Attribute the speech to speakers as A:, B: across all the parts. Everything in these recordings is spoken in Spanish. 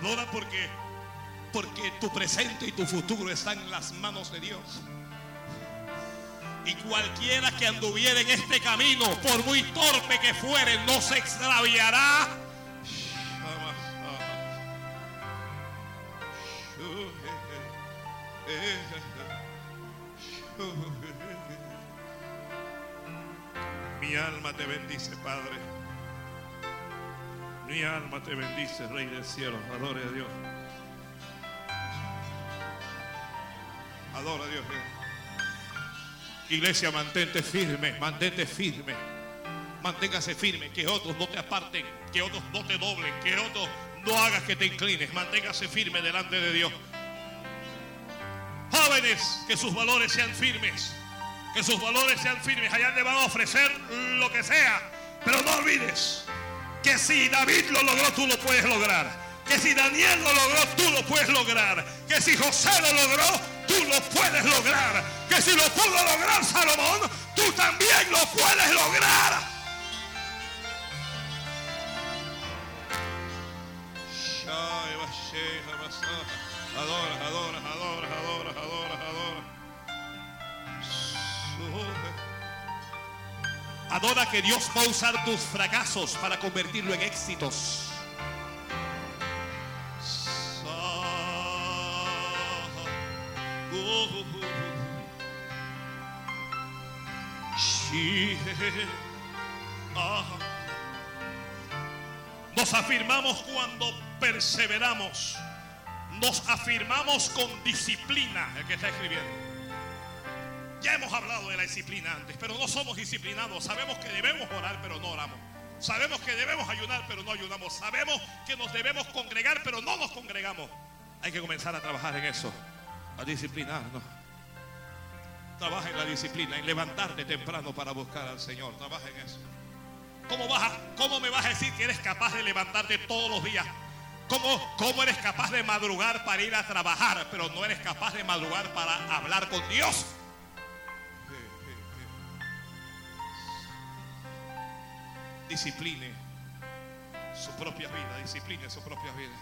A: Adora porque, porque tu presente y tu futuro están en las manos de Dios. Y cualquiera que anduviera en este camino, por muy torpe que fuere, no se extraviará. Mi alma te bendice, Padre. Mi alma te bendice, Rey del cielo. Adore a Dios. Adora a Dios. Iglesia, mantente firme, mantente firme. Manténgase firme, que otros no te aparten, que otros no te doblen, que otros no hagas que te inclines. Manténgase firme delante de Dios. Jóvenes, que sus valores sean firmes. Que sus valores sean firmes. Allá te van a ofrecer lo que sea. Pero no olvides que si David lo logró, tú lo puedes lograr. Que si Daniel lo logró, tú lo puedes lograr. Que si José lo logró, tú lo puedes lograr. Que si lo pudo lograr Salomón, tú también lo puedes lograr. Adora, adora, adora, adora, adora, adora. Adora que Dios va a usar tus fracasos para convertirlo en éxitos. Nos afirmamos cuando perseveramos. Nos afirmamos con disciplina, el que está escribiendo. Ya hemos hablado de la disciplina antes, pero no somos disciplinados. Sabemos que debemos orar, pero no oramos. Sabemos que debemos ayunar, pero no ayunamos. Sabemos que nos debemos congregar, pero no nos congregamos. Hay que comenzar a trabajar en eso, a disciplinarnos. Trabaja en la disciplina, en levantarte temprano para buscar al Señor. Trabaja en eso. ¿Cómo, vas ¿Cómo me vas a decir que eres capaz de levantarte todos los días? ¿Cómo, ¿Cómo eres capaz de madrugar para ir a trabajar, pero no eres capaz de madrugar para hablar con Dios? Discipline su propia vida, discipline su propia vida.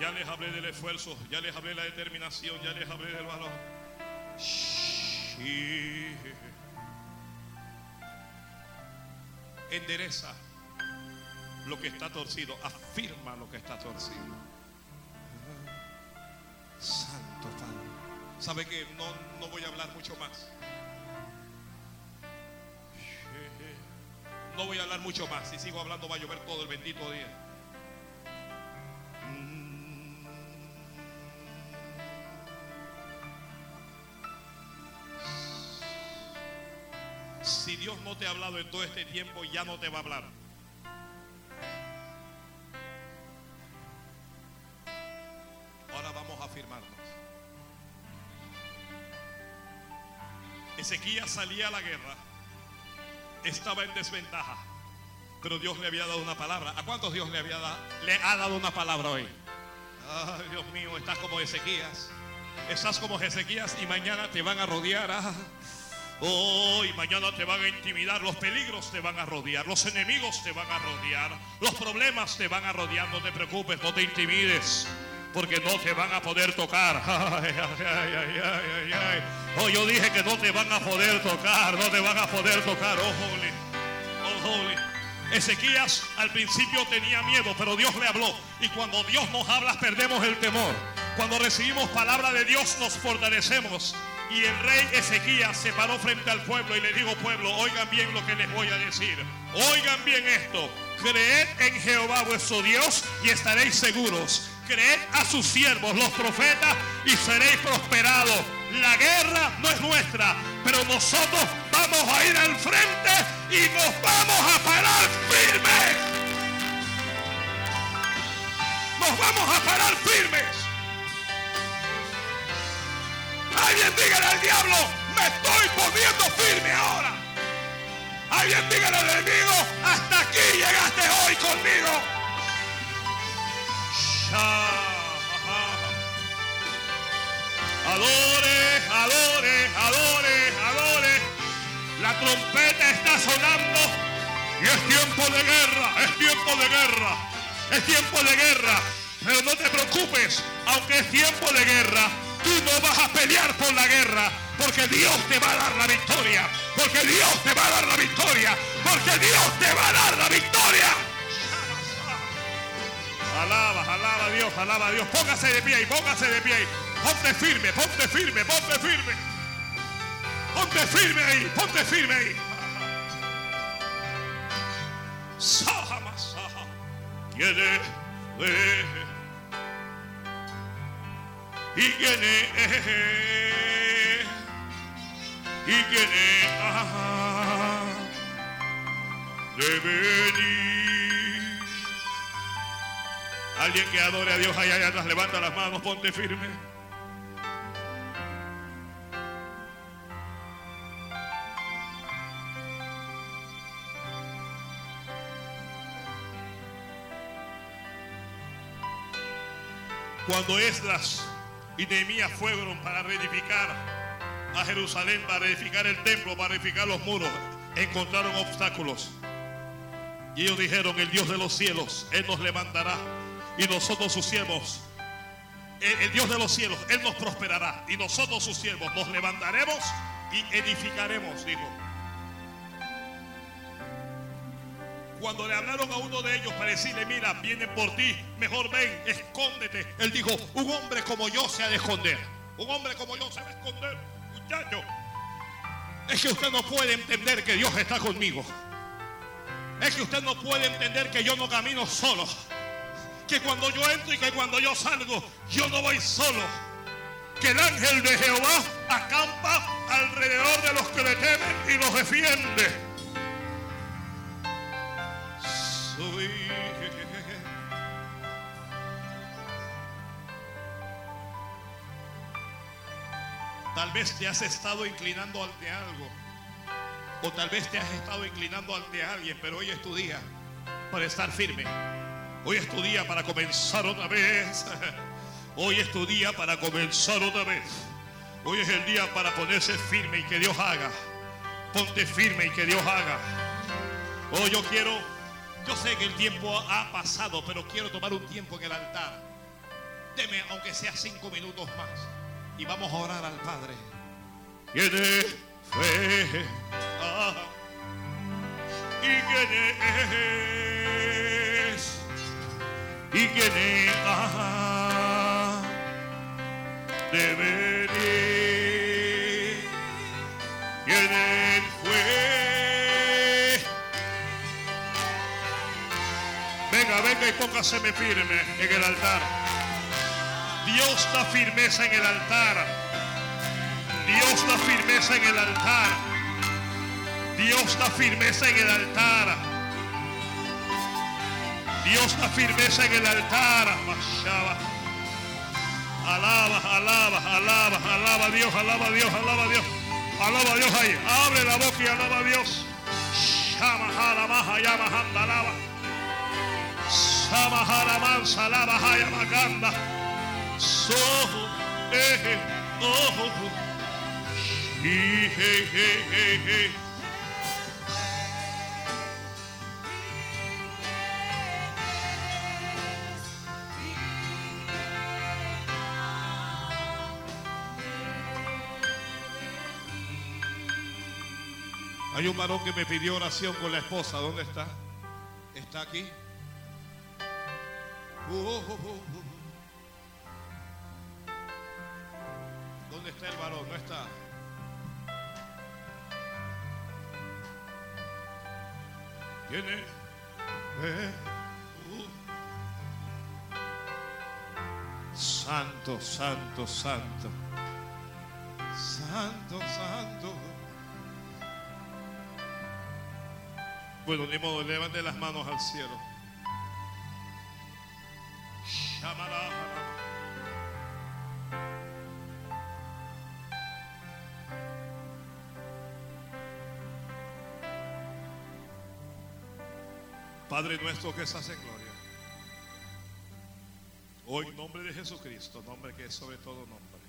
A: Ya les hablé del esfuerzo, ya les hablé de la determinación, ya les hablé del valor. Endereza lo que está torcido, afirma lo que está torcido. Santo Padre. ¿Sabe que no, no voy a hablar mucho más? No voy a hablar mucho más. Si sigo hablando va a llover todo el bendito día. Si Dios no te ha hablado en todo este tiempo, ya no te va a hablar. Ahora vamos a afirmarnos. Ezequías salía a la guerra estaba en desventaja. Pero Dios le había dado una palabra. ¿A cuántos Dios le, había dado, le ha dado una palabra hoy? Ay, Dios mío, estás como Ezequías. Estás como Ezequías y mañana te van a rodear. Ah. Hoy, mañana te van a intimidar. Los peligros te van a rodear. Los enemigos te van a rodear. Los problemas te van a rodear. No te preocupes, no te intimides porque no te van a poder tocar. oh, yo dije que no te van a poder tocar, no te van a poder tocar. Oh, holy, oh, holy. Ezequías al principio tenía miedo, pero Dios le habló. Y cuando Dios nos habla, perdemos el temor. Cuando recibimos palabra de Dios, nos fortalecemos. Y el rey Ezequías se paró frente al pueblo y le dijo, pueblo, oigan bien lo que les voy a decir. Oigan bien esto. Creed en Jehová vuestro Dios y estaréis seguros creed a sus siervos, los profetas, y seréis prosperados. La guerra no es nuestra, pero nosotros vamos a ir al frente y nos vamos a parar firmes. Nos vamos a parar firmes. Alguien dígale al diablo, me estoy poniendo firme ahora. Alguien dígale al enemigo, hasta aquí Adore, adore, adore, adore. La trompeta está sonando y es tiempo de guerra, es tiempo de guerra. Es tiempo de guerra. Pero no te preocupes, aunque es tiempo de guerra, tú no vas a pelear por la guerra, porque Dios te va a dar la victoria. Porque Dios te va a dar la victoria. Porque Dios te va a dar la victoria. Alaba, alaba a Dios, alaba a Dios. Póngase de pie ahí, póngase de pie ahí. Ponte firme, ponte firme, ponte firme. Ponte firme ahí, ponte firme ahí. Saha, saha. Quiere fue y quién es y quién es ah, de venir. Alguien que adore a Dios allá, allá atrás, levanta las manos, ponte firme. Cuando Esdras y Nehemías fueron para reedificar a Jerusalén, para edificar el templo, para edificar los muros, encontraron obstáculos. Y ellos dijeron, el Dios de los cielos, Él nos levantará. Y nosotros sus siervos, el, Dios de los cielos, Él nos prosperará. Y nosotros sus siervos nos levantaremos y edificaremos, dijo. Cuando le hablaron a uno de ellos para decirle, mira, vienen por ti, mejor ven, escóndete. Él dijo, un hombre como yo se ha de esconder. Un hombre como yo se va a esconder, muchacho. Es que usted no puede entender que Dios está conmigo. Es que usted no puede entender que yo no camino solo. Que cuando yo entro y que cuando yo salgo, yo no voy solo. Que el ángel de Jehová acampa alrededor de los que le temen y los defiende. Tal vez te has estado inclinando ante algo. O tal vez te has estado inclinando ante alguien, pero hoy es tu día para estar firme. Hoy es tu día para comenzar otra vez. Hoy es tu día para comenzar otra vez. Hoy es el día para ponerse firme y que Dios haga. Ponte firme y que Dios haga. Oh, yo quiero, yo sé que el tiempo ha pasado, pero quiero tomar un tiempo en el altar. Deme, aunque sea cinco minutos más. Y vamos a orar al Padre. Tiene fe. ah, ¿Y es? ¿Y es? Ah, de venir. ¿Quién él fue? Venga, venga y póngaseme firme en el altar. Dios da firmeza en el altar. Dios da firmeza en el altar. Dios da firmeza en el altar. Dios da firmeza en el altar. Alaba, alaba, alaba, alaba a Dios, alaba a Dios, alaba a Dios. Alaba a Dios ahí. Abre la boca y alaba a Dios. Shama, alaba. Sama, jalaman, salaba, haya, maganda. So, eh, oh, he, he, he, he, he. Hay un varón que me pidió oración con la esposa. ¿Dónde está? ¿Está aquí? Uh, uh, uh. ¿Dónde está el varón? No está. ¿Quién es? Eh. Santo, santo, santo. Santo, santo. Bueno, ni modo, levante las manos al cielo. Padre nuestro que estás en gloria. Hoy, en nombre de Jesucristo, nombre que es sobre todo nombre.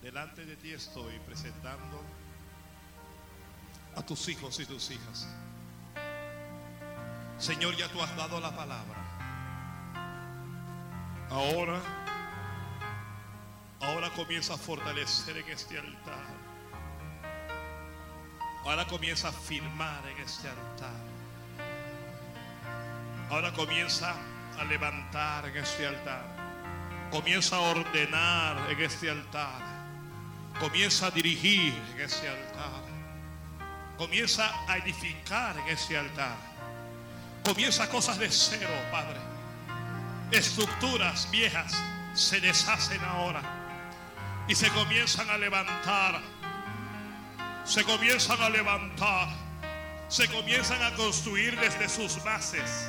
A: Delante de ti estoy presentando a tus hijos y tus hijas. Señor, ya tú has dado la palabra. Ahora, ahora comienza a fortalecer en este altar. Ahora comienza a firmar en este altar. Ahora comienza a levantar en este altar. Comienza a ordenar en este altar. Comienza a dirigir en este altar. Comienza a edificar en ese altar. Comienza cosas de cero, Padre. Estructuras viejas se deshacen ahora y se comienzan a levantar. Se comienzan a levantar. Se comienzan a construir desde sus bases.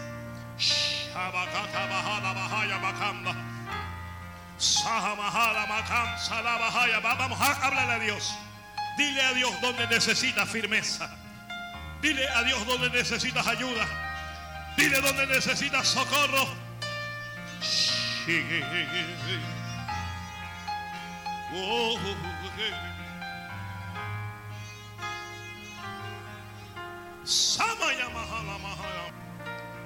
A: Vamos a hablarle a Dios. Dile a Dios donde necesitas firmeza. Dile a Dios donde necesitas ayuda. Dile donde necesitas socorro.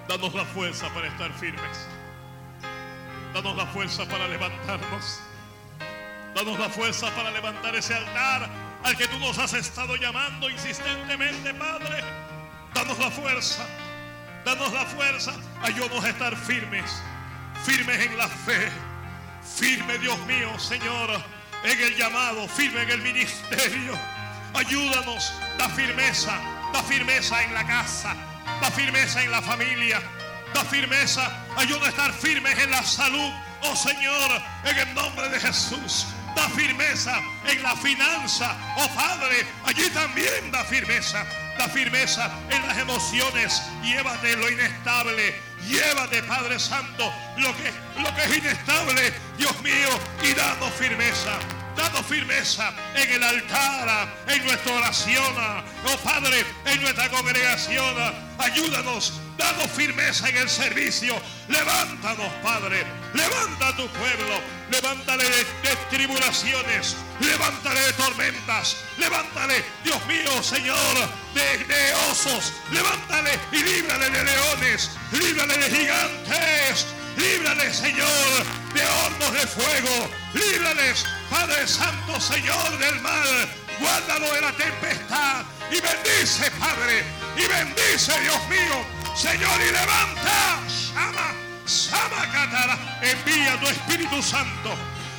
A: Danos la fuerza para estar firmes. Danos la fuerza para levantarnos. Danos la fuerza para levantar ese altar al que tú nos has estado llamando insistentemente, Padre. Danos la fuerza, danos la fuerza, ayúdanos a estar firmes, firmes en la fe, firme Dios mío, Señor, en el llamado, firme en el ministerio. Ayúdanos, da firmeza, da firmeza en la casa, da firmeza en la familia, da firmeza, ayúdanos a estar firmes en la salud, oh Señor, en el nombre de Jesús da firmeza en la finanza. Oh Padre, allí también da firmeza. Da firmeza en las emociones. Llévate lo inestable. Llévate, Padre Santo, lo que, lo que es inestable, Dios mío, y dando firmeza dando firmeza en el altar, en nuestra oración, oh Padre, en nuestra congregación. Ayúdanos, dando firmeza en el servicio. Levántanos, Padre, levanta a tu pueblo, levántale de, tribulaciones, levántale de tormentas, levántale, Dios mío, Señor, de, de osos, levántale y líbrale de leones, líbrale de gigantes. Líbrale, Señor, de hornos de fuego. Líbrales, Padre Santo, Señor del mal. Guárdalo de la tempestad. Y bendice, Padre. Y bendice, Dios mío. Señor, y levanta. Sama, Sama Catara. Envía tu Espíritu Santo.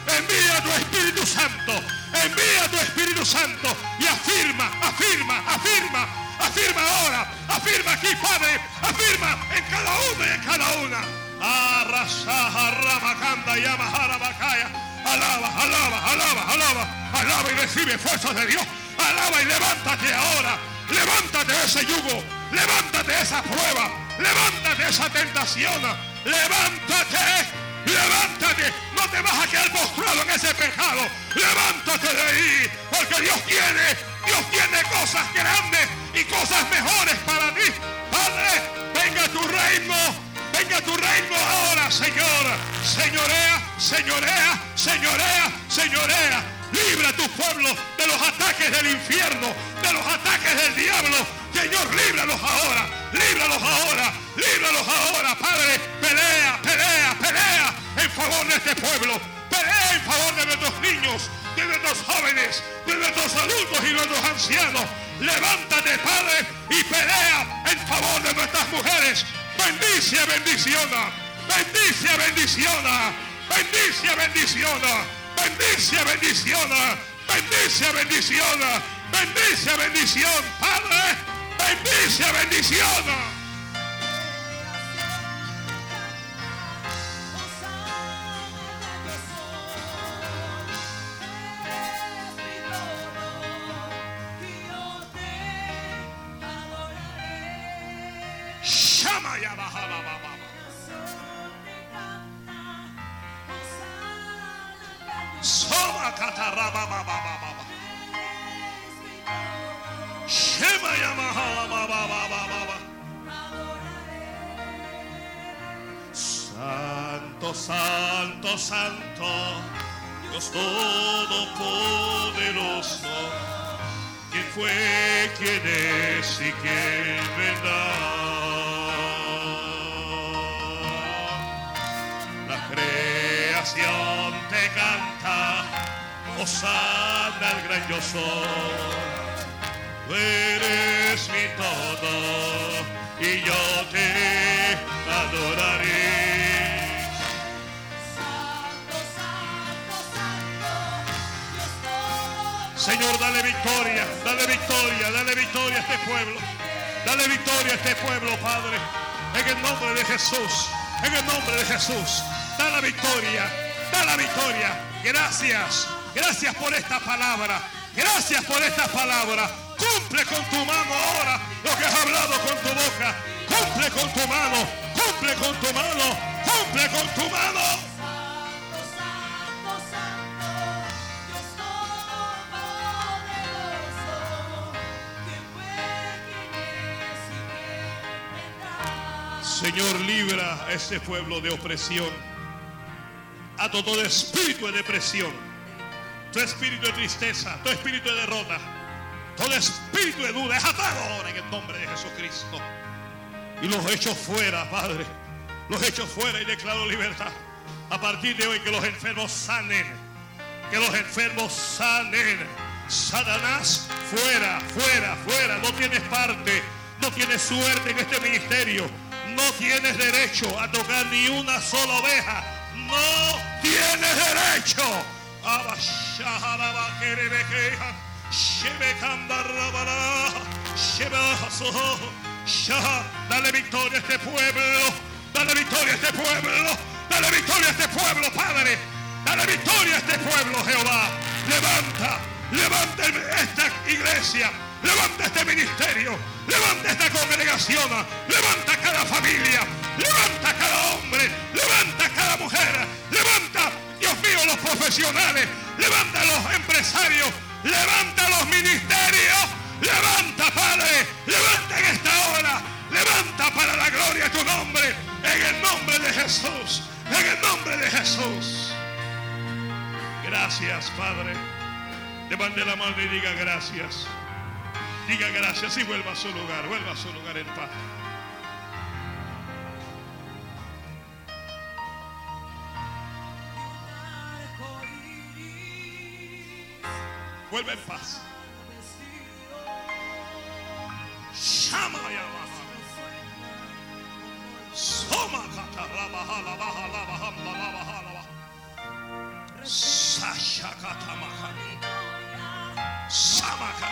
A: Envía tu Espíritu Santo. Envía tu Espíritu Santo. Y afirma, afirma, afirma. Afirma ahora. Afirma aquí, Padre. Afirma en cada uno y en cada una. Alaba, alaba, alaba, alaba, alaba y recibe fuerzas de Dios. Alaba y levántate ahora. Levántate de ese yugo. Levántate de esa prueba. Levántate de esa tentación. Levántate. Levántate. No te vas a quedar postrado en ese pecado. Levántate de ahí. Porque Dios tiene, Dios tiene cosas grandes y cosas mejores para ti. Padre, venga tu reino Venga tu reino ahora, Señor. Señorea, señorea, señorea, señorea. Libra a tu pueblo de los ataques del infierno, Señor, líbralos ahora, líbralos ahora, líbralos ahora, Padre. Pelea, pelea, pelea en favor de este pueblo. Pelea en favor de nuestros niños, de nuestros jóvenes, de nuestros adultos y nuestros ancianos. Levántate, Padre, y pelea en favor de nuestras mujeres, Bendice, bendiciona. Bendice, bendiciona. Bendice, bendiciona. Bendice, bendiciona. Bendice, bendiciona. Bendice, bendición. Padre, bendice, bendiciona. Santo, santo, santo, Dios todopoderoso, ¿quién fue, quién es y quién vendrá? La creencia me canta, Osana el gran yo soy. Tú eres mi todo y yo te adoraré. Señor, dale victoria, dale victoria, dale victoria a este pueblo. Dale victoria a este pueblo, Padre. En el nombre de Jesús, en el nombre de Jesús. Da la victoria, da la victoria. Gracias, gracias por esta palabra. Gracias por esta palabra. Cumple con tu mano ahora lo que has hablado con tu boca. Cumple con tu mano, cumple con tu mano, cumple con tu mano. Señor, libra a este pueblo de opresión. A todo espíritu de depresión, todo espíritu de tristeza, todo espíritu de derrota, todo espíritu de duda es atado ahora en el nombre de Jesucristo. Y los echo fuera, Padre. Los echo fuera y declaro libertad. A partir de hoy que los enfermos sanen. Que los enfermos sanen. Satanás, fuera, fuera, fuera. No tienes parte, no tienes suerte en este ministerio. No tienes derecho a tocar ni una sola oveja. No tienes derecho. Dale victoria a este pueblo. Dale victoria a este pueblo. Dale victoria a este pueblo, Padre. Dale victoria a este pueblo, Jehová. Levanta, levanta esta iglesia. Levanta este ministerio. Levanta esta congregación. Levanta cada familia. Levanta cada hombre. Levanta cada mujer. Levanta, Dios mío, los profesionales. Levanta los empresarios. Levanta los ministerios. Levanta, Padre. Levanta en esta hora. Levanta para la gloria de tu nombre. En el nombre de Jesús. En el nombre de Jesús. Gracias, Padre. Levante la mano y diga gracias. Diga gracias y vuelva a su lugar. Vuelva a su lugar en paz. Vuelva en paz.
B: vestido,
A: Shama Yamaha.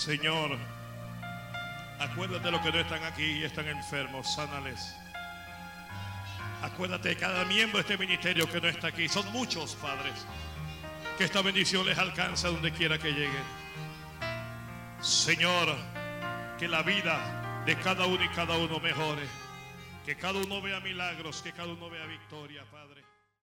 A: Señor, acuérdate de los que no están aquí y están enfermos, sánales. Acuérdate de cada miembro de este ministerio que no está aquí. Son muchos padres. Que esta bendición les alcance a donde quiera que lleguen. Señor, que la vida de cada uno y cada uno mejore. Que cada uno vea milagros, que cada uno vea victoria, Padre.